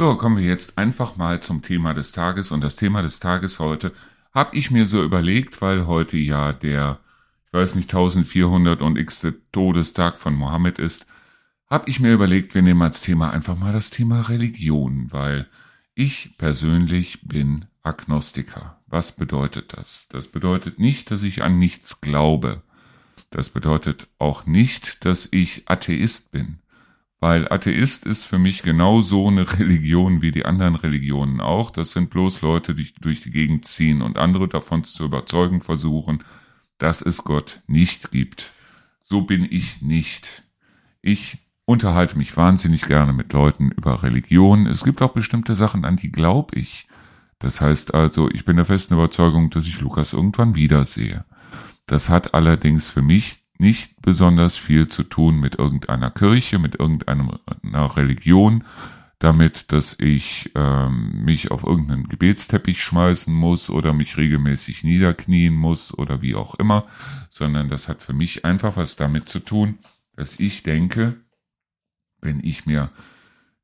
So, kommen wir jetzt einfach mal zum Thema des Tages. Und das Thema des Tages heute habe ich mir so überlegt, weil heute ja der, ich weiß nicht, 1400 und x Todestag von Mohammed ist, habe ich mir überlegt, wir nehmen als Thema einfach mal das Thema Religion, weil ich persönlich bin Agnostiker. Was bedeutet das? Das bedeutet nicht, dass ich an nichts glaube. Das bedeutet auch nicht, dass ich Atheist bin. Weil Atheist ist für mich genauso eine Religion wie die anderen Religionen auch. Das sind bloß Leute, die durch die Gegend ziehen und andere davon zu überzeugen versuchen, dass es Gott nicht gibt. So bin ich nicht. Ich unterhalte mich wahnsinnig gerne mit Leuten über Religion. Es gibt auch bestimmte Sachen, an die glaube ich. Das heißt also, ich bin der festen Überzeugung, dass ich Lukas irgendwann wiedersehe. Das hat allerdings für mich nicht besonders viel zu tun mit irgendeiner Kirche, mit irgendeiner Religion, damit, dass ich ähm, mich auf irgendeinen Gebetsteppich schmeißen muss oder mich regelmäßig niederknien muss oder wie auch immer, sondern das hat für mich einfach was damit zu tun, dass ich denke, wenn ich mir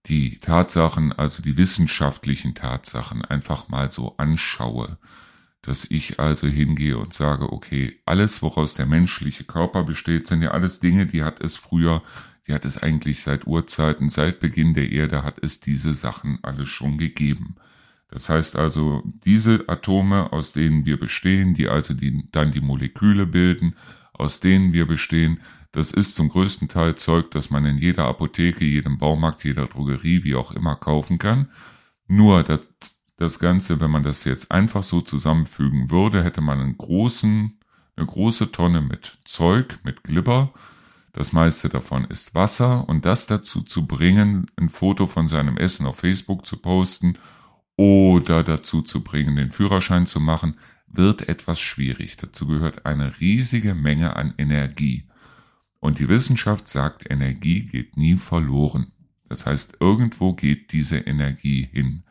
die Tatsachen, also die wissenschaftlichen Tatsachen einfach mal so anschaue, dass ich also hingehe und sage, okay, alles, woraus der menschliche Körper besteht, sind ja alles Dinge, die hat es früher, die hat es eigentlich seit Urzeiten, seit Beginn der Erde hat es diese Sachen alles schon gegeben. Das heißt also, diese Atome, aus denen wir bestehen, die also die, dann die Moleküle bilden, aus denen wir bestehen, das ist zum größten Teil Zeug, das man in jeder Apotheke, jedem Baumarkt, jeder Drogerie, wie auch immer kaufen kann. Nur das das Ganze, wenn man das jetzt einfach so zusammenfügen würde, hätte man einen großen, eine große Tonne mit Zeug, mit Glibber. Das meiste davon ist Wasser und das dazu zu bringen, ein Foto von seinem Essen auf Facebook zu posten oder dazu zu bringen, den Führerschein zu machen, wird etwas schwierig. Dazu gehört eine riesige Menge an Energie. Und die Wissenschaft sagt, Energie geht nie verloren. Das heißt, irgendwo geht diese Energie hin.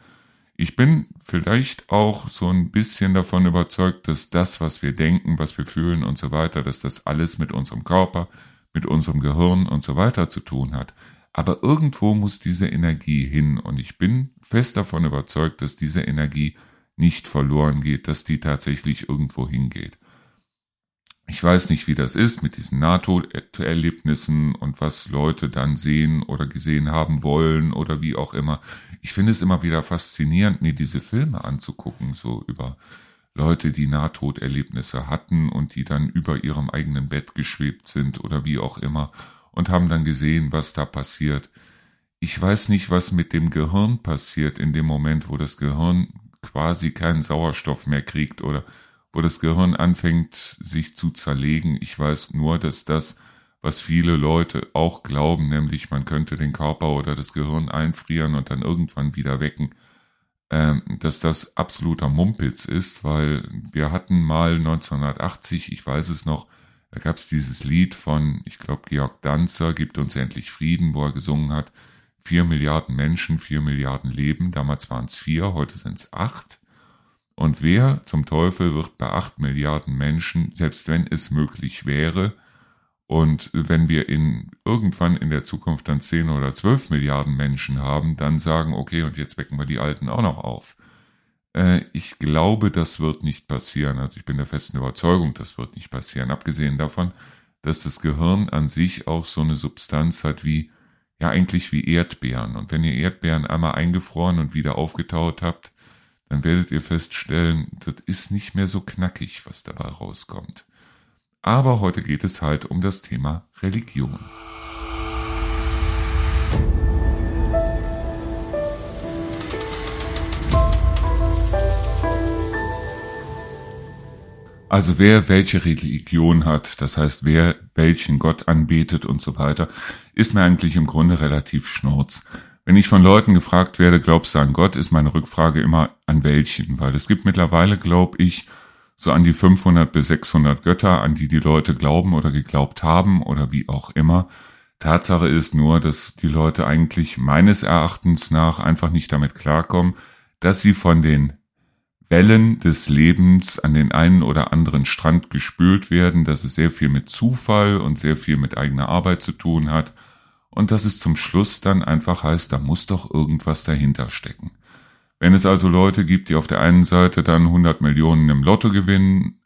Ich bin vielleicht auch so ein bisschen davon überzeugt, dass das, was wir denken, was wir fühlen und so weiter, dass das alles mit unserem Körper, mit unserem Gehirn und so weiter zu tun hat. Aber irgendwo muss diese Energie hin und ich bin fest davon überzeugt, dass diese Energie nicht verloren geht, dass die tatsächlich irgendwo hingeht. Ich weiß nicht, wie das ist mit diesen NATO-Erlebnissen und was Leute dann sehen oder gesehen haben wollen oder wie auch immer. Ich finde es immer wieder faszinierend, mir diese Filme anzugucken, so über Leute, die Nahtoderlebnisse hatten und die dann über ihrem eigenen Bett geschwebt sind oder wie auch immer und haben dann gesehen, was da passiert. Ich weiß nicht, was mit dem Gehirn passiert in dem Moment, wo das Gehirn quasi keinen Sauerstoff mehr kriegt oder wo das Gehirn anfängt, sich zu zerlegen. Ich weiß nur, dass das, was viele Leute auch glauben, nämlich man könnte den Körper oder das Gehirn einfrieren und dann irgendwann wieder wecken, ähm, dass das absoluter Mumpitz ist, weil wir hatten mal 1980, ich weiß es noch, da gab es dieses Lied von, ich glaube, Georg Danzer, Gibt uns endlich Frieden, wo er gesungen hat, vier Milliarden Menschen, vier Milliarden Leben, damals waren es vier, heute sind es acht. Und wer zum Teufel wird bei acht Milliarden Menschen, selbst wenn es möglich wäre, und wenn wir in irgendwann in der Zukunft dann zehn oder zwölf Milliarden Menschen haben, dann sagen, okay, und jetzt wecken wir die Alten auch noch auf. Äh, ich glaube, das wird nicht passieren. Also ich bin der festen Überzeugung, das wird nicht passieren. Abgesehen davon, dass das Gehirn an sich auch so eine Substanz hat wie, ja eigentlich wie Erdbeeren. Und wenn ihr Erdbeeren einmal eingefroren und wieder aufgetaut habt, dann werdet ihr feststellen, das ist nicht mehr so knackig, was dabei rauskommt. Aber heute geht es halt um das Thema Religion. Also wer welche Religion hat, das heißt wer welchen Gott anbetet und so weiter, ist mir eigentlich im Grunde relativ schnurz. Wenn ich von Leuten gefragt werde, glaubst du an Gott, ist meine Rückfrage immer an welchen, weil es gibt mittlerweile, glaube ich, so an die 500 bis 600 Götter, an die die Leute glauben oder geglaubt haben oder wie auch immer. Tatsache ist nur, dass die Leute eigentlich meines Erachtens nach einfach nicht damit klarkommen, dass sie von den Wellen des Lebens an den einen oder anderen Strand gespült werden, dass es sehr viel mit Zufall und sehr viel mit eigener Arbeit zu tun hat und dass es zum Schluss dann einfach heißt, da muss doch irgendwas dahinter stecken. Wenn es also Leute gibt, die auf der einen Seite dann 100 Millionen im Lotto gewinnen,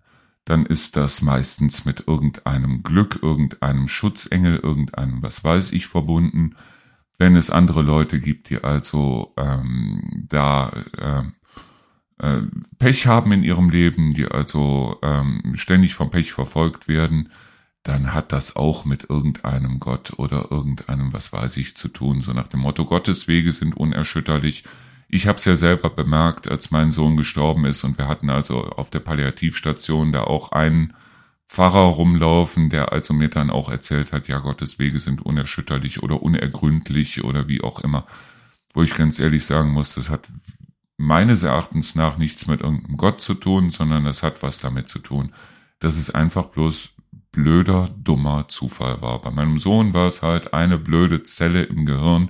dann ist das meistens mit irgendeinem Glück, irgendeinem Schutzengel, irgendeinem was weiß ich verbunden. Wenn es andere Leute gibt, die also ähm, da äh, äh, Pech haben in ihrem Leben, die also ähm, ständig vom Pech verfolgt werden, dann hat das auch mit irgendeinem Gott oder irgendeinem was weiß ich zu tun. So nach dem Motto, Gottes Wege sind unerschütterlich. Ich habe es ja selber bemerkt, als mein Sohn gestorben ist und wir hatten also auf der Palliativstation da auch einen Pfarrer rumlaufen, der also mir dann auch erzählt hat, ja, Gottes Wege sind unerschütterlich oder unergründlich oder wie auch immer. Wo ich ganz ehrlich sagen muss, das hat meines Erachtens nach nichts mit irgendeinem Gott zu tun, sondern das hat was damit zu tun, dass es einfach bloß blöder, dummer Zufall war. Bei meinem Sohn war es halt eine blöde Zelle im Gehirn,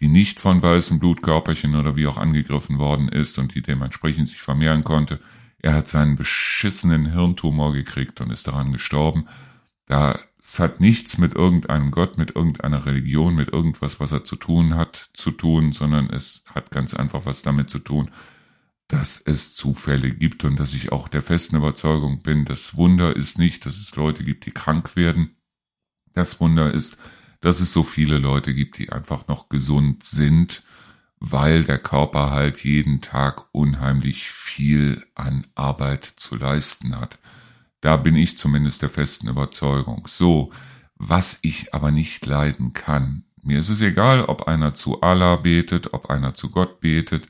die nicht von weißen Blutkörperchen oder wie auch angegriffen worden ist und die dementsprechend sich vermehren konnte. Er hat seinen beschissenen Hirntumor gekriegt und ist daran gestorben. Da es hat nichts mit irgendeinem Gott, mit irgendeiner Religion, mit irgendwas, was er zu tun hat, zu tun, sondern es hat ganz einfach was damit zu tun, dass es Zufälle gibt und dass ich auch der festen Überzeugung bin, das Wunder ist nicht, dass es Leute gibt, die krank werden. Das Wunder ist, dass es so viele Leute gibt, die einfach noch gesund sind, weil der Körper halt jeden Tag unheimlich viel an Arbeit zu leisten hat. Da bin ich zumindest der festen Überzeugung. So, was ich aber nicht leiden kann. Mir ist es egal, ob einer zu Allah betet, ob einer zu Gott betet,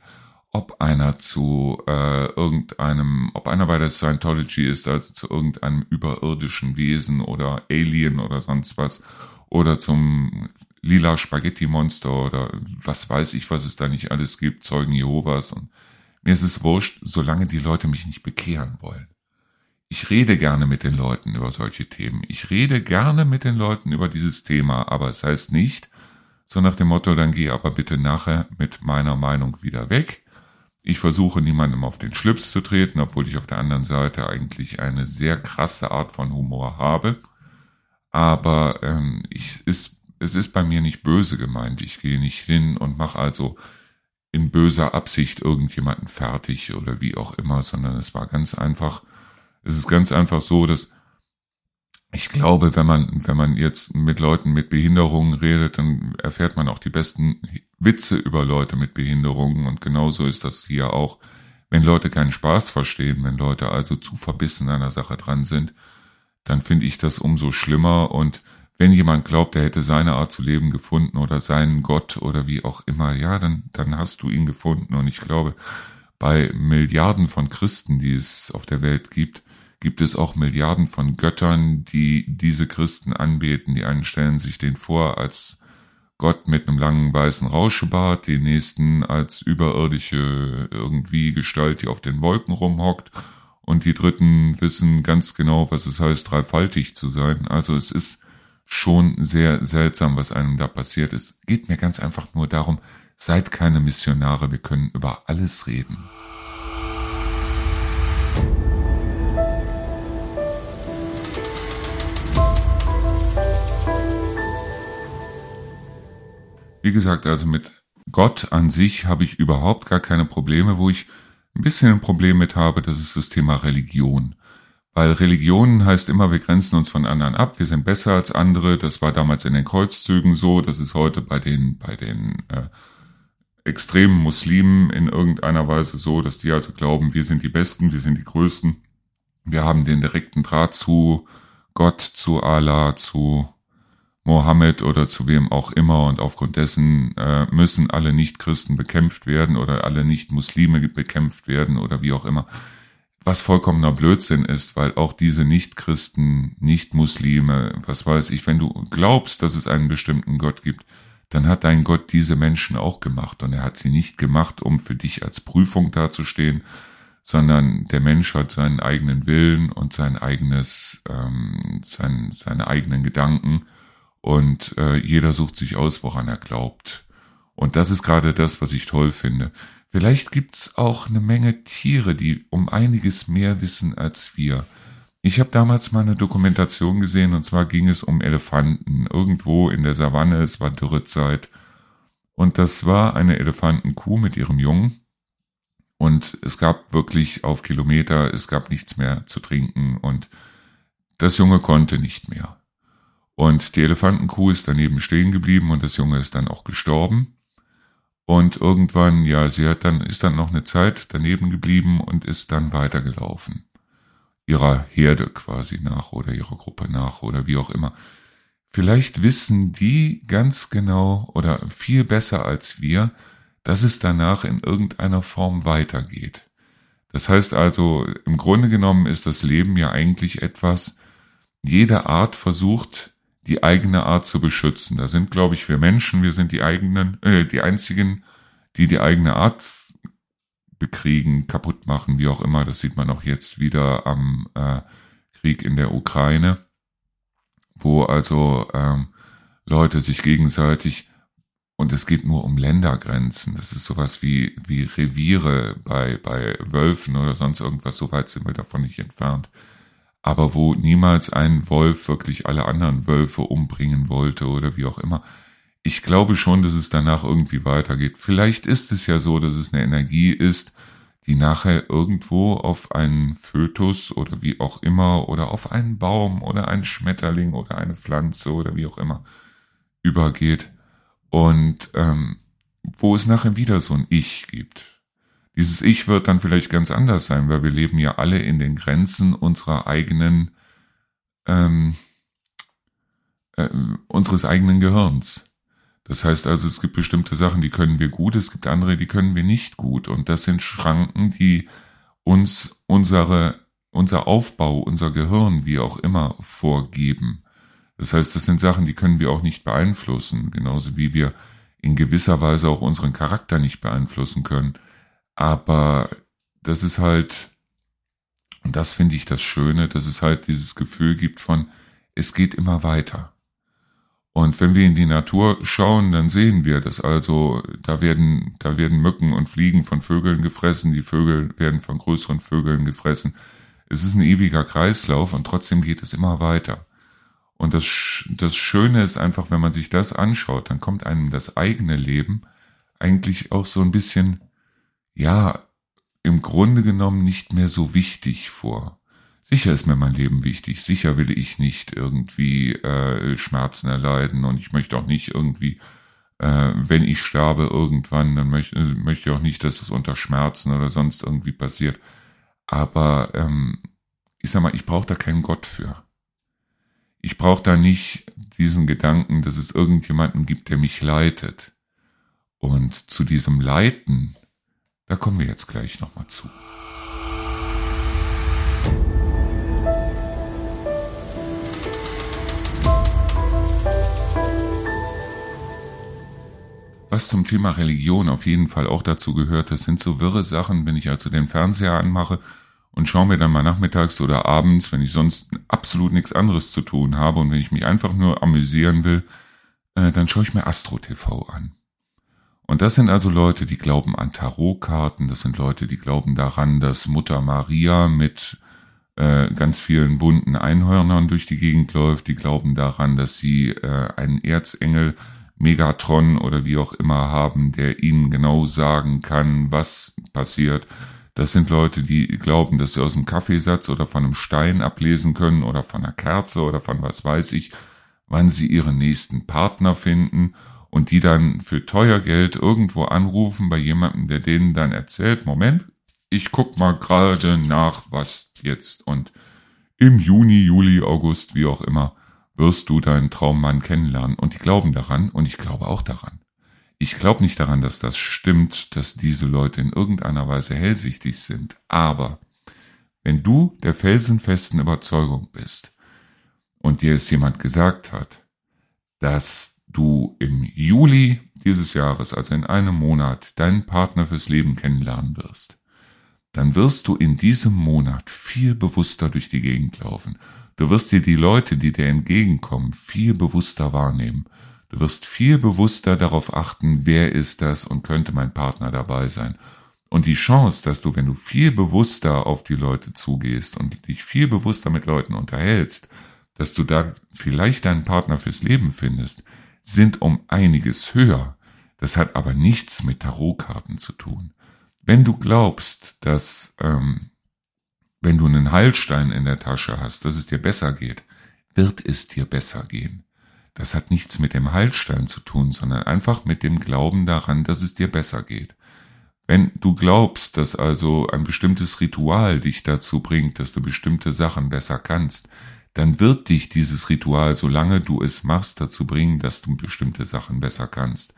ob einer zu äh, irgendeinem, ob einer bei der Scientology ist, also zu irgendeinem überirdischen Wesen oder Alien oder sonst was, oder zum lila Spaghetti-Monster oder was weiß ich, was es da nicht alles gibt, Zeugen Jehovas. Und mir ist es wurscht, solange die Leute mich nicht bekehren wollen. Ich rede gerne mit den Leuten über solche Themen. Ich rede gerne mit den Leuten über dieses Thema, aber es heißt nicht, so nach dem Motto, dann geh aber bitte nachher mit meiner Meinung wieder weg. Ich versuche niemandem auf den Schlips zu treten, obwohl ich auf der anderen Seite eigentlich eine sehr krasse Art von Humor habe. Aber ähm, ich, ist, es ist bei mir nicht böse gemeint. Ich gehe nicht hin und mache also in böser Absicht irgendjemanden fertig oder wie auch immer, sondern es war ganz einfach, es ist ganz einfach so, dass ich glaube, wenn man, wenn man jetzt mit Leuten mit Behinderungen redet, dann erfährt man auch die besten Witze über Leute mit Behinderungen. Und genauso ist das hier auch. Wenn Leute keinen Spaß verstehen, wenn Leute also zu verbissen an der Sache dran sind, dann finde ich das umso schlimmer. Und wenn jemand glaubt, er hätte seine Art zu leben gefunden oder seinen Gott oder wie auch immer, ja, dann, dann hast du ihn gefunden. Und ich glaube, bei Milliarden von Christen, die es auf der Welt gibt, gibt es auch Milliarden von Göttern, die diese Christen anbeten. Die einen stellen sich den vor als Gott mit einem langen weißen Rauschebart, die nächsten als überirdische irgendwie Gestalt, die auf den Wolken rumhockt und die dritten wissen ganz genau, was es heißt, dreifaltig zu sein. Also es ist schon sehr seltsam, was einem da passiert. Es geht mir ganz einfach nur darum, seid keine Missionare, wir können über alles reden. Wie gesagt, also mit Gott an sich habe ich überhaupt gar keine Probleme. Wo ich ein bisschen ein Problem mit habe, das ist das Thema Religion. Weil Religion heißt immer, wir grenzen uns von anderen ab, wir sind besser als andere. Das war damals in den Kreuzzügen so, das ist heute bei den, bei den äh, extremen Muslimen in irgendeiner Weise so, dass die also glauben, wir sind die Besten, wir sind die Größten. Wir haben den direkten Draht zu Gott, zu Allah, zu Mohammed oder zu wem auch immer und aufgrund dessen äh, müssen alle Nicht-Christen bekämpft werden oder alle Nicht-Muslime bekämpft werden oder wie auch immer. Was vollkommener Blödsinn ist, weil auch diese Nicht-Christen, Nicht-Muslime, was weiß ich, wenn du glaubst, dass es einen bestimmten Gott gibt, dann hat dein Gott diese Menschen auch gemacht und er hat sie nicht gemacht, um für dich als Prüfung dazustehen, sondern der Mensch hat seinen eigenen Willen und sein eigenes, ähm, sein, seine eigenen Gedanken und äh, jeder sucht sich aus, woran er glaubt. Und das ist gerade das, was ich toll finde. Vielleicht gibt's auch eine Menge Tiere, die um einiges mehr wissen als wir. ich habe damals mal eine Dokumentation gesehen und zwar ging es um Elefanten. Irgendwo in der Savanne, es war Dürrezeit. Und das war eine Elefantenkuh mit ihrem Jungen. Und es gab wirklich auf Kilometer, es gab nichts mehr zu trinken und das Junge konnte nicht mehr. Und die Elefantenkuh ist daneben stehen geblieben und das Junge ist dann auch gestorben. Und irgendwann, ja, sie hat dann, ist dann noch eine Zeit daneben geblieben und ist dann weitergelaufen. Ihrer Herde quasi nach oder ihrer Gruppe nach oder wie auch immer. Vielleicht wissen die ganz genau oder viel besser als wir, dass es danach in irgendeiner Form weitergeht. Das heißt also, im Grunde genommen ist das Leben ja eigentlich etwas, jede Art versucht, die eigene Art zu beschützen. Da sind, glaube ich, wir Menschen, wir sind die eigenen, äh, die einzigen, die die eigene Art bekriegen, kaputt machen, wie auch immer. Das sieht man auch jetzt wieder am äh, Krieg in der Ukraine, wo also ähm, Leute sich gegenseitig und es geht nur um Ländergrenzen. Das ist sowas wie, wie Reviere bei, bei Wölfen oder sonst irgendwas. So weit sind wir davon nicht entfernt. Aber wo niemals ein Wolf wirklich alle anderen Wölfe umbringen wollte oder wie auch immer. Ich glaube schon, dass es danach irgendwie weitergeht. Vielleicht ist es ja so, dass es eine Energie ist, die nachher irgendwo auf einen Fötus oder wie auch immer oder auf einen Baum oder einen Schmetterling oder eine Pflanze oder wie auch immer übergeht und ähm, wo es nachher wieder so ein Ich gibt. Dieses Ich wird dann vielleicht ganz anders sein, weil wir leben ja alle in den Grenzen unserer eigenen, ähm, äh, unseres eigenen Gehirns. Das heißt also, es gibt bestimmte Sachen, die können wir gut, es gibt andere, die können wir nicht gut. Und das sind Schranken, die uns unsere, unser Aufbau, unser Gehirn, wie auch immer, vorgeben. Das heißt, das sind Sachen, die können wir auch nicht beeinflussen, genauso wie wir in gewisser Weise auch unseren Charakter nicht beeinflussen können. Aber das ist halt, und das finde ich das Schöne, dass es halt dieses Gefühl gibt von, es geht immer weiter. Und wenn wir in die Natur schauen, dann sehen wir das also, da werden, da werden Mücken und Fliegen von Vögeln gefressen, die Vögel werden von größeren Vögeln gefressen. Es ist ein ewiger Kreislauf und trotzdem geht es immer weiter. Und das, das Schöne ist einfach, wenn man sich das anschaut, dann kommt einem das eigene Leben eigentlich auch so ein bisschen, ja, im Grunde genommen nicht mehr so wichtig vor. Sicher ist mir mein Leben wichtig, sicher will ich nicht irgendwie äh, Schmerzen erleiden und ich möchte auch nicht irgendwie, äh, wenn ich sterbe irgendwann, dann möchte, möchte ich auch nicht, dass es unter Schmerzen oder sonst irgendwie passiert. Aber ähm, ich sag mal, ich brauche da keinen Gott für. Ich brauche da nicht diesen Gedanken, dass es irgendjemanden gibt, der mich leitet. Und zu diesem Leiten, da kommen wir jetzt gleich nochmal zu. Was zum Thema Religion auf jeden Fall auch dazu gehört, das sind so wirre Sachen, wenn ich also den Fernseher anmache und schaue mir dann mal nachmittags oder abends, wenn ich sonst absolut nichts anderes zu tun habe und wenn ich mich einfach nur amüsieren will, äh, dann schaue ich mir Astro TV an. Und das sind also Leute, die glauben an Tarotkarten, das sind Leute, die glauben daran, dass Mutter Maria mit äh, ganz vielen bunten Einhörnern durch die Gegend läuft, die glauben daran, dass sie äh, einen Erzengel Megatron oder wie auch immer haben, der ihnen genau sagen kann, was passiert. Das sind Leute, die glauben, dass sie aus dem Kaffeesatz oder von einem Stein ablesen können oder von einer Kerze oder von was weiß ich, wann sie ihren nächsten Partner finden und die dann für teuer Geld irgendwo anrufen bei jemandem, der denen dann erzählt, Moment, ich guck mal gerade nach, was jetzt und im Juni, Juli, August, wie auch immer, wirst du deinen Traummann kennenlernen und die glauben daran und ich glaube auch daran. Ich glaube nicht daran, dass das stimmt, dass diese Leute in irgendeiner Weise hellsichtig sind. Aber wenn du der felsenfesten Überzeugung bist und dir es jemand gesagt hat, dass du im Juli dieses Jahres, also in einem Monat, deinen Partner fürs Leben kennenlernen wirst, dann wirst du in diesem Monat viel bewusster durch die Gegend laufen. Du wirst dir die Leute, die dir entgegenkommen, viel bewusster wahrnehmen. Du wirst viel bewusster darauf achten, wer ist das und könnte mein Partner dabei sein. Und die Chance, dass du, wenn du viel bewusster auf die Leute zugehst und dich viel bewusster mit Leuten unterhältst, dass du da vielleicht deinen Partner fürs Leben findest, sind um einiges höher. Das hat aber nichts mit Tarotkarten zu tun. Wenn du glaubst, dass ähm, wenn du einen Heilstein in der Tasche hast, dass es dir besser geht, wird es dir besser gehen. Das hat nichts mit dem Heilstein zu tun, sondern einfach mit dem Glauben daran, dass es dir besser geht. Wenn du glaubst, dass also ein bestimmtes Ritual dich dazu bringt, dass du bestimmte Sachen besser kannst, dann wird dich dieses Ritual, solange du es machst, dazu bringen, dass du bestimmte Sachen besser kannst.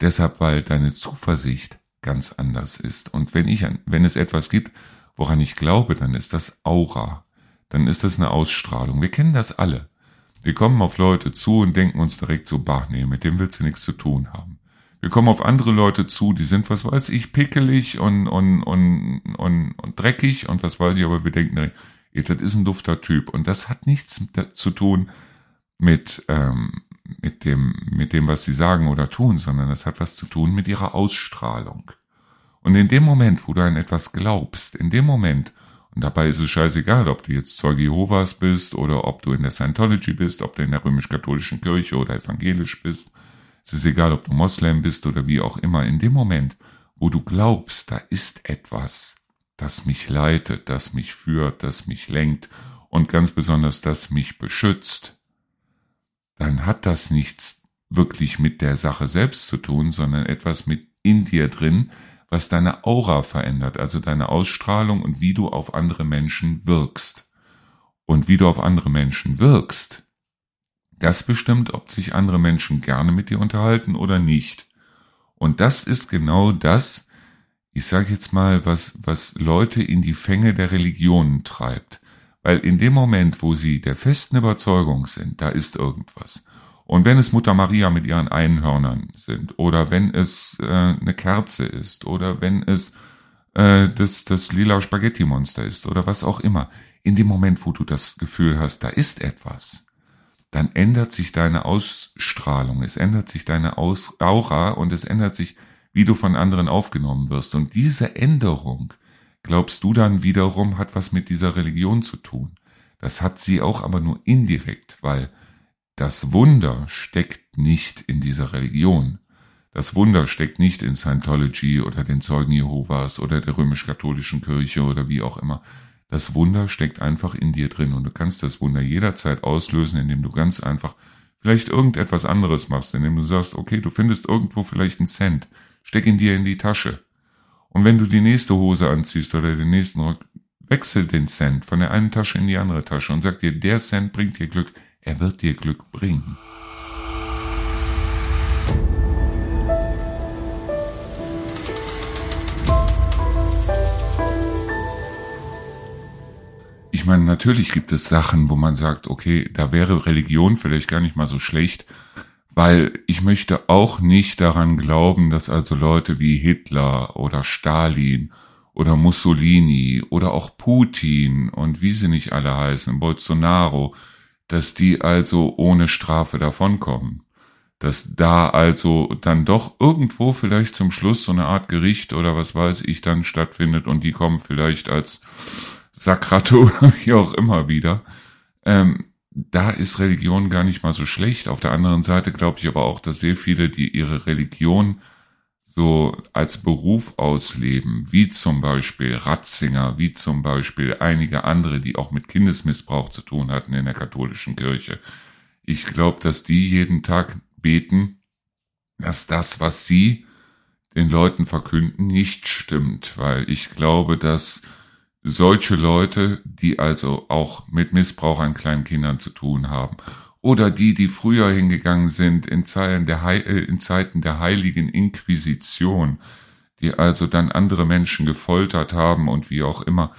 Deshalb, weil deine Zuversicht ganz anders ist. Und wenn ich, wenn es etwas gibt, woran ich glaube, dann ist das Aura. Dann ist das eine Ausstrahlung. Wir kennen das alle. Wir kommen auf Leute zu und denken uns direkt so, bah, nee, mit dem willst du nichts zu tun haben. Wir kommen auf andere Leute zu, die sind, was weiß ich, pickelig und, und, und, und, und dreckig und was weiß ich, aber wir denken direkt, das ist ein dufter Typ. Und das hat nichts zu tun mit, ähm, mit dem, mit dem, was sie sagen oder tun, sondern das hat was zu tun mit ihrer Ausstrahlung. Und in dem Moment, wo du an etwas glaubst, in dem Moment, und dabei ist es scheißegal, ob du jetzt Zeuge Jehovas bist oder ob du in der Scientology bist, ob du in der römisch-katholischen Kirche oder evangelisch bist, es ist egal, ob du Moslem bist oder wie auch immer, in dem Moment, wo du glaubst, da ist etwas, das mich leitet, das mich führt, das mich lenkt und ganz besonders das mich beschützt, dann hat das nichts wirklich mit der Sache selbst zu tun, sondern etwas mit in dir drin, was deine Aura verändert, also deine Ausstrahlung und wie du auf andere Menschen wirkst. Und wie du auf andere Menschen wirkst, das bestimmt, ob sich andere Menschen gerne mit dir unterhalten oder nicht. Und das ist genau das, ich sage jetzt mal, was, was Leute in die Fänge der Religionen treibt. Weil in dem Moment, wo sie der festen Überzeugung sind, da ist irgendwas, und wenn es Mutter Maria mit ihren Einhörnern sind, oder wenn es äh, eine Kerze ist, oder wenn es äh, das, das lila Spaghetti-Monster ist, oder was auch immer, in dem Moment, wo du das Gefühl hast, da ist etwas, dann ändert sich deine Ausstrahlung, es ändert sich deine Aus Aura und es ändert sich, wie du von anderen aufgenommen wirst. Und diese Änderung, glaubst du dann wiederum, hat was mit dieser Religion zu tun. Das hat sie auch aber nur indirekt, weil das Wunder steckt nicht in dieser Religion. Das Wunder steckt nicht in Scientology oder den Zeugen Jehovas oder der römisch-katholischen Kirche oder wie auch immer. Das Wunder steckt einfach in dir drin und du kannst das Wunder jederzeit auslösen, indem du ganz einfach vielleicht irgendetwas anderes machst, indem du sagst, okay, du findest irgendwo vielleicht einen Cent, steck ihn dir in die Tasche. Und wenn du die nächste Hose anziehst oder den nächsten Rock, wechsel den Cent von der einen Tasche in die andere Tasche und sag dir, der Cent bringt dir Glück, er wird dir Glück bringen. Ich meine, natürlich gibt es Sachen, wo man sagt, okay, da wäre Religion vielleicht gar nicht mal so schlecht, weil ich möchte auch nicht daran glauben, dass also Leute wie Hitler oder Stalin oder Mussolini oder auch Putin und wie sie nicht alle heißen, Bolsonaro, dass die also ohne Strafe davonkommen. Dass da also dann doch irgendwo vielleicht zum Schluss so eine Art Gericht oder was weiß ich dann stattfindet und die kommen vielleicht als Sakrate oder wie auch immer wieder. Ähm, da ist Religion gar nicht mal so schlecht. Auf der anderen Seite glaube ich aber auch, dass sehr viele, die ihre Religion so als Beruf ausleben, wie zum Beispiel Ratzinger, wie zum Beispiel einige andere, die auch mit Kindesmissbrauch zu tun hatten in der katholischen Kirche. Ich glaube, dass die jeden Tag beten, dass das, was sie den Leuten verkünden, nicht stimmt, weil ich glaube, dass solche Leute, die also auch mit Missbrauch an kleinen Kindern zu tun haben oder die, die früher hingegangen sind in, Zeiten der, He äh, in Zeiten der heiligen Inquisition, die also dann andere Menschen gefoltert haben und wie auch immer,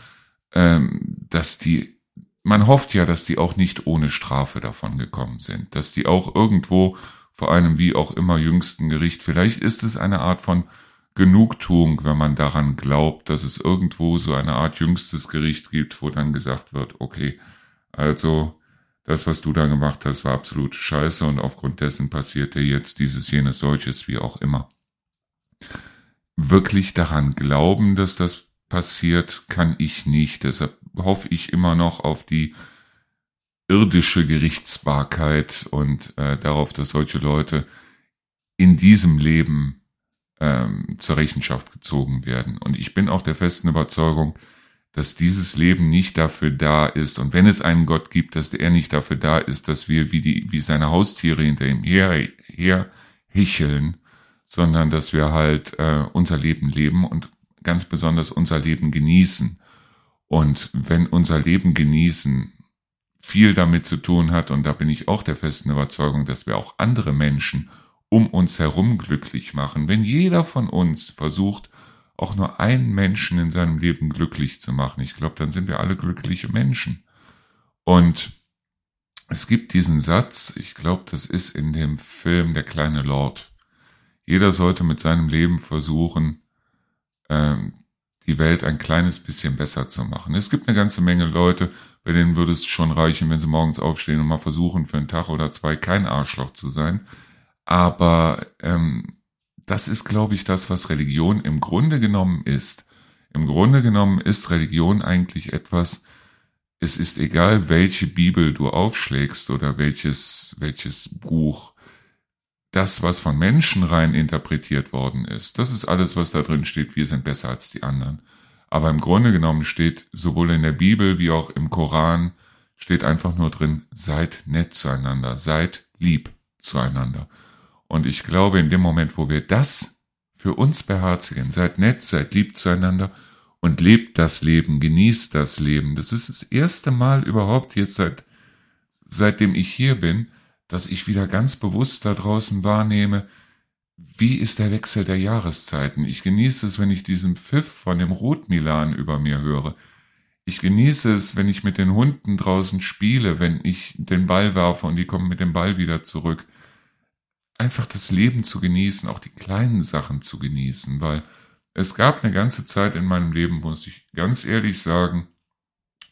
ähm, dass die, man hofft ja, dass die auch nicht ohne Strafe davon gekommen sind, dass die auch irgendwo vor einem wie auch immer jüngsten Gericht, vielleicht ist es eine Art von Genugtuung, wenn man daran glaubt, dass es irgendwo so eine Art jüngstes Gericht gibt, wo dann gesagt wird, okay, also das, was du da gemacht hast, war absolut scheiße und aufgrund dessen passierte jetzt dieses, jenes, solches, wie auch immer. wirklich daran glauben, dass das passiert, kann ich nicht. Deshalb hoffe ich immer noch auf die irdische Gerichtsbarkeit und äh, darauf, dass solche Leute in diesem Leben ähm, zur Rechenschaft gezogen werden. Und ich bin auch der festen Überzeugung, dass dieses Leben nicht dafür da ist und wenn es einen Gott gibt, dass er nicht dafür da ist, dass wir wie die wie seine Haustiere hinter ihm her, her hicheln, sondern dass wir halt äh, unser Leben leben und ganz besonders unser Leben genießen. Und wenn unser Leben genießen viel damit zu tun hat, und da bin ich auch der festen Überzeugung, dass wir auch andere Menschen um uns herum glücklich machen, wenn jeder von uns versucht, auch nur einen Menschen in seinem Leben glücklich zu machen, ich glaube, dann sind wir alle glückliche Menschen. Und es gibt diesen Satz, ich glaube, das ist in dem Film Der kleine Lord. Jeder sollte mit seinem Leben versuchen, ähm, die Welt ein kleines bisschen besser zu machen. Es gibt eine ganze Menge Leute, bei denen würde es schon reichen, wenn sie morgens aufstehen und mal versuchen, für einen Tag oder zwei kein Arschloch zu sein. Aber ähm, das ist, glaube ich, das, was Religion im Grunde genommen ist. Im Grunde genommen ist Religion eigentlich etwas, es ist egal, welche Bibel du aufschlägst oder welches, welches Buch das, was von Menschen rein interpretiert worden ist, das ist alles, was da drin steht, wir sind besser als die anderen. Aber im Grunde genommen steht sowohl in der Bibel wie auch im Koran steht einfach nur drin, seid nett zueinander, seid lieb zueinander. Und ich glaube, in dem Moment, wo wir das für uns beherzigen, seid nett, seid lieb zueinander und lebt das Leben, genießt das Leben. Das ist das erste Mal überhaupt jetzt seit, seitdem ich hier bin, dass ich wieder ganz bewusst da draußen wahrnehme, wie ist der Wechsel der Jahreszeiten. Ich genieße es, wenn ich diesen Pfiff von dem Rotmilan über mir höre. Ich genieße es, wenn ich mit den Hunden draußen spiele, wenn ich den Ball werfe und die kommen mit dem Ball wieder zurück. Einfach das Leben zu genießen, auch die kleinen Sachen zu genießen, weil es gab eine ganze Zeit in meinem Leben, muss ich ganz ehrlich sagen,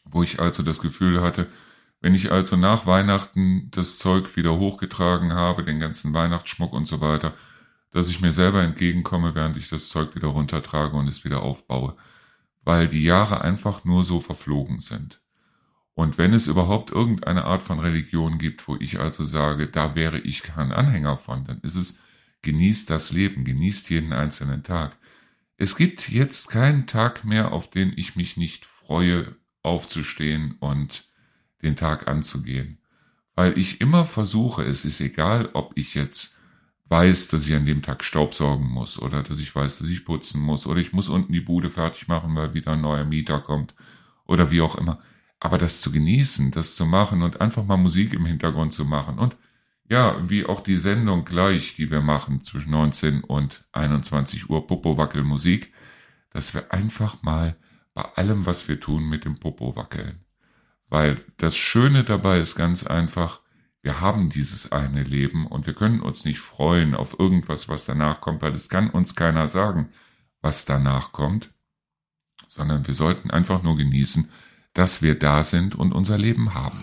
wo ich also das Gefühl hatte, wenn ich also nach Weihnachten das Zeug wieder hochgetragen habe, den ganzen Weihnachtsschmuck und so weiter, dass ich mir selber entgegenkomme, während ich das Zeug wieder runtertrage und es wieder aufbaue, weil die Jahre einfach nur so verflogen sind. Und wenn es überhaupt irgendeine Art von Religion gibt, wo ich also sage, da wäre ich kein Anhänger von, dann ist es, genießt das Leben, genießt jeden einzelnen Tag. Es gibt jetzt keinen Tag mehr, auf den ich mich nicht freue, aufzustehen und den Tag anzugehen. Weil ich immer versuche, es ist egal, ob ich jetzt weiß, dass ich an dem Tag Staubsaugen muss oder dass ich weiß, dass ich putzen muss oder ich muss unten die Bude fertig machen, weil wieder ein neuer Mieter kommt oder wie auch immer. Aber das zu genießen, das zu machen und einfach mal Musik im Hintergrund zu machen und ja, wie auch die Sendung gleich, die wir machen zwischen 19 und 21 Uhr Popo Wackel Musik, dass wir einfach mal bei allem, was wir tun, mit dem Popo wackeln. Weil das Schöne dabei ist ganz einfach, wir haben dieses eine Leben und wir können uns nicht freuen auf irgendwas, was danach kommt, weil es kann uns keiner sagen, was danach kommt, sondern wir sollten einfach nur genießen, dass wir da sind und unser Leben haben.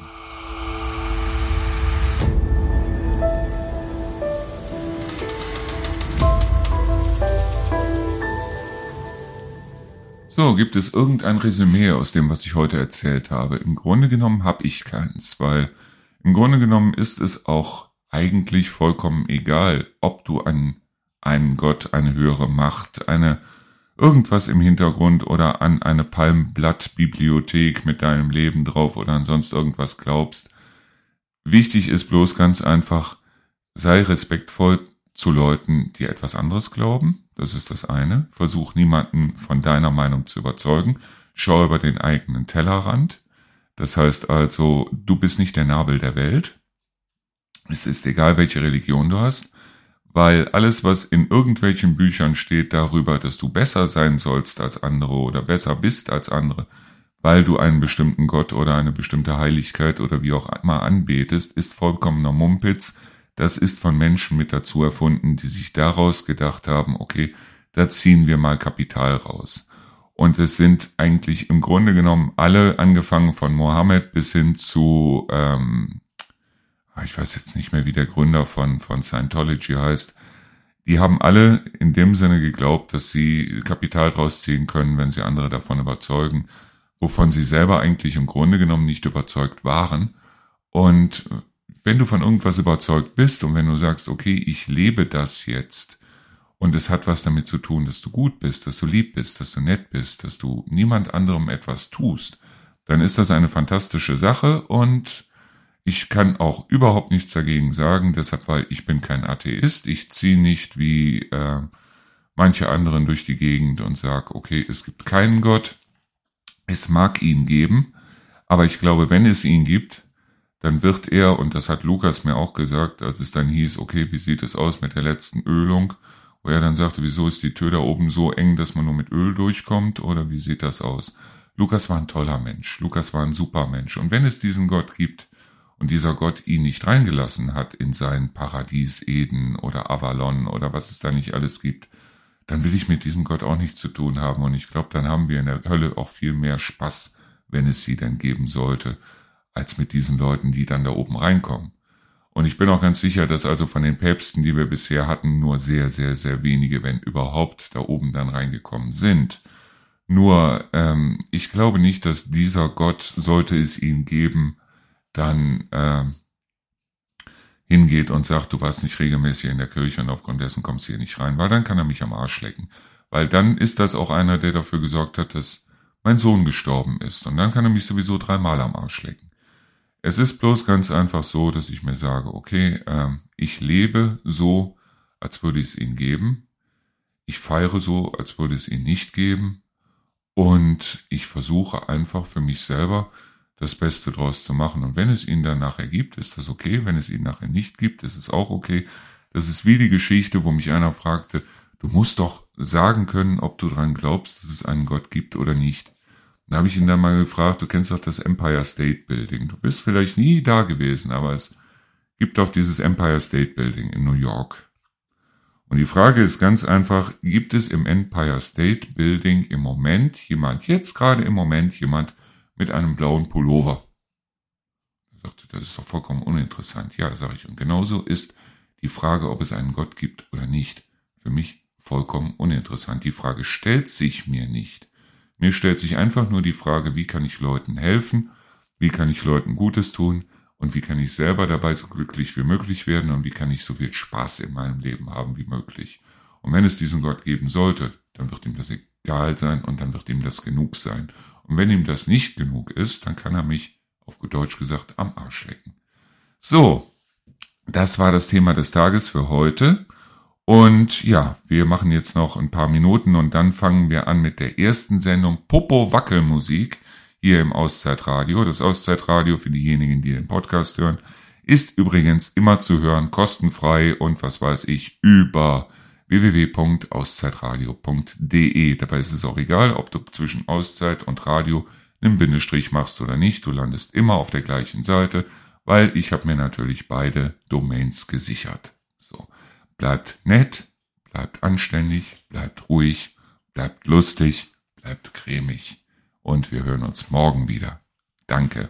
So, gibt es irgendein Resümee aus dem, was ich heute erzählt habe? Im Grunde genommen habe ich keins, weil im Grunde genommen ist es auch eigentlich vollkommen egal, ob du an einen Gott, eine höhere Macht, eine irgendwas im Hintergrund oder an eine Palmblattbibliothek mit deinem Leben drauf oder an sonst irgendwas glaubst. Wichtig ist bloß ganz einfach, sei respektvoll zu Leuten, die etwas anderes glauben. Das ist das eine. Versuch niemanden von deiner Meinung zu überzeugen. Schau über den eigenen Tellerrand. Das heißt also, du bist nicht der Nabel der Welt. Es ist egal, welche Religion du hast, weil alles, was in irgendwelchen Büchern steht darüber, dass du besser sein sollst als andere oder besser bist als andere, weil du einen bestimmten Gott oder eine bestimmte Heiligkeit oder wie auch immer anbetest, ist vollkommener Mumpitz, das ist von Menschen mit dazu erfunden, die sich daraus gedacht haben, okay, da ziehen wir mal Kapital raus. Und es sind eigentlich im Grunde genommen alle, angefangen von Mohammed bis hin zu, ähm, ich weiß jetzt nicht mehr, wie der Gründer von, von Scientology heißt, die haben alle in dem Sinne geglaubt, dass sie Kapital draus ziehen können, wenn sie andere davon überzeugen, wovon sie selber eigentlich im Grunde genommen nicht überzeugt waren. Und wenn du von irgendwas überzeugt bist und wenn du sagst, okay, ich lebe das jetzt und es hat was damit zu tun, dass du gut bist, dass du lieb bist, dass du nett bist, dass du niemand anderem etwas tust, dann ist das eine fantastische Sache und ich kann auch überhaupt nichts dagegen sagen, deshalb, weil ich bin kein Atheist, ich ziehe nicht wie äh, manche anderen durch die Gegend und sage, okay, es gibt keinen Gott, es mag ihn geben, aber ich glaube, wenn es ihn gibt, dann wird er, und das hat Lukas mir auch gesagt, als es dann hieß, okay, wie sieht es aus mit der letzten Ölung, wo er dann sagte, wieso ist die Tür da oben so eng, dass man nur mit Öl durchkommt, oder wie sieht das aus? Lukas war ein toller Mensch, Lukas war ein super Mensch, und wenn es diesen Gott gibt, und dieser Gott ihn nicht reingelassen hat in sein Paradies Eden oder Avalon oder was es da nicht alles gibt, dann will ich mit diesem Gott auch nichts zu tun haben. Und ich glaube, dann haben wir in der Hölle auch viel mehr Spaß, wenn es sie denn geben sollte, als mit diesen Leuten, die dann da oben reinkommen. Und ich bin auch ganz sicher, dass also von den Päpsten, die wir bisher hatten, nur sehr, sehr, sehr wenige, wenn überhaupt, da oben dann reingekommen sind. Nur, ähm, ich glaube nicht, dass dieser Gott, sollte es ihn geben, dann äh, hingeht und sagt, du warst nicht regelmäßig in der Kirche und aufgrund dessen kommst du hier nicht rein, weil dann kann er mich am Arsch lecken. Weil dann ist das auch einer, der dafür gesorgt hat, dass mein Sohn gestorben ist. Und dann kann er mich sowieso dreimal am Arsch lecken. Es ist bloß ganz einfach so, dass ich mir sage, okay, äh, ich lebe so, als würde ich es ihn geben. Ich feiere so, als würde es ihn nicht geben. Und ich versuche einfach für mich selber das Beste draus zu machen. Und wenn es ihn dann nachher gibt, ist das okay. Wenn es ihn nachher nicht gibt, ist es auch okay. Das ist wie die Geschichte, wo mich einer fragte, du musst doch sagen können, ob du dran glaubst, dass es einen Gott gibt oder nicht. Da habe ich ihn dann mal gefragt, du kennst doch das Empire State Building. Du bist vielleicht nie da gewesen, aber es gibt doch dieses Empire State Building in New York. Und die Frage ist ganz einfach, gibt es im Empire State Building im Moment jemand, jetzt gerade im Moment jemand, mit einem blauen Pullover. Er sagte, das ist doch vollkommen uninteressant. Ja, sage ich. Und genauso ist die Frage, ob es einen Gott gibt oder nicht, für mich vollkommen uninteressant. Die Frage stellt sich mir nicht. Mir stellt sich einfach nur die Frage, wie kann ich Leuten helfen, wie kann ich Leuten Gutes tun und wie kann ich selber dabei so glücklich wie möglich werden und wie kann ich so viel Spaß in meinem Leben haben wie möglich. Und wenn es diesen Gott geben sollte, dann wird ihm das egal sein und dann wird ihm das genug sein. Und wenn ihm das nicht genug ist, dann kann er mich, auf gut Deutsch gesagt, am Arsch lecken. So, das war das Thema des Tages für heute. Und ja, wir machen jetzt noch ein paar Minuten und dann fangen wir an mit der ersten Sendung Popo Wackelmusik hier im Auszeitradio. Das Auszeitradio für diejenigen, die den Podcast hören, ist übrigens immer zu hören, kostenfrei und was weiß ich, über www.auszeitradio.de. Dabei ist es auch egal, ob du zwischen Auszeit und Radio einen Bindestrich machst oder nicht. Du landest immer auf der gleichen Seite, weil ich habe mir natürlich beide Domains gesichert. So, bleibt nett, bleibt anständig, bleibt ruhig, bleibt lustig, bleibt cremig. Und wir hören uns morgen wieder. Danke.